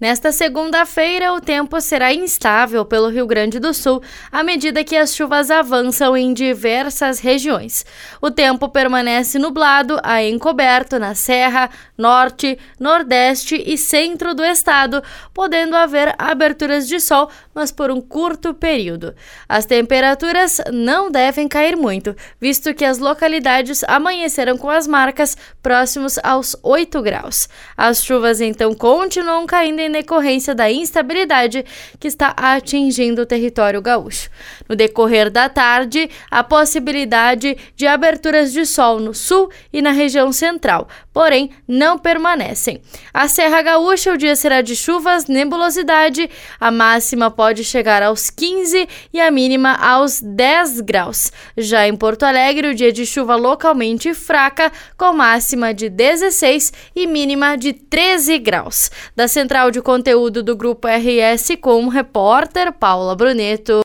Nesta segunda-feira, o tempo será instável pelo Rio Grande do Sul à medida que as chuvas avançam em diversas regiões. O tempo permanece nublado a encoberto na Serra, Norte, Nordeste e Centro do estado, podendo haver aberturas de sol, mas por um curto período. As temperaturas não devem cair muito, visto que as localidades amanheceram com as marcas próximos aos 8 graus. As chuvas então continuam caindo em em decorrência da instabilidade que está atingindo o território gaúcho. No decorrer da tarde, a possibilidade de aberturas de sol no sul e na região central, porém não permanecem. A Serra Gaúcha, o dia será de chuvas, nebulosidade, a máxima pode chegar aos 15 e a mínima aos 10 graus. Já em Porto Alegre, o dia de chuva localmente fraca, com máxima de 16 e mínima de 13 graus. Da Central de conteúdo do Grupo RS com o repórter Paula Bruneto.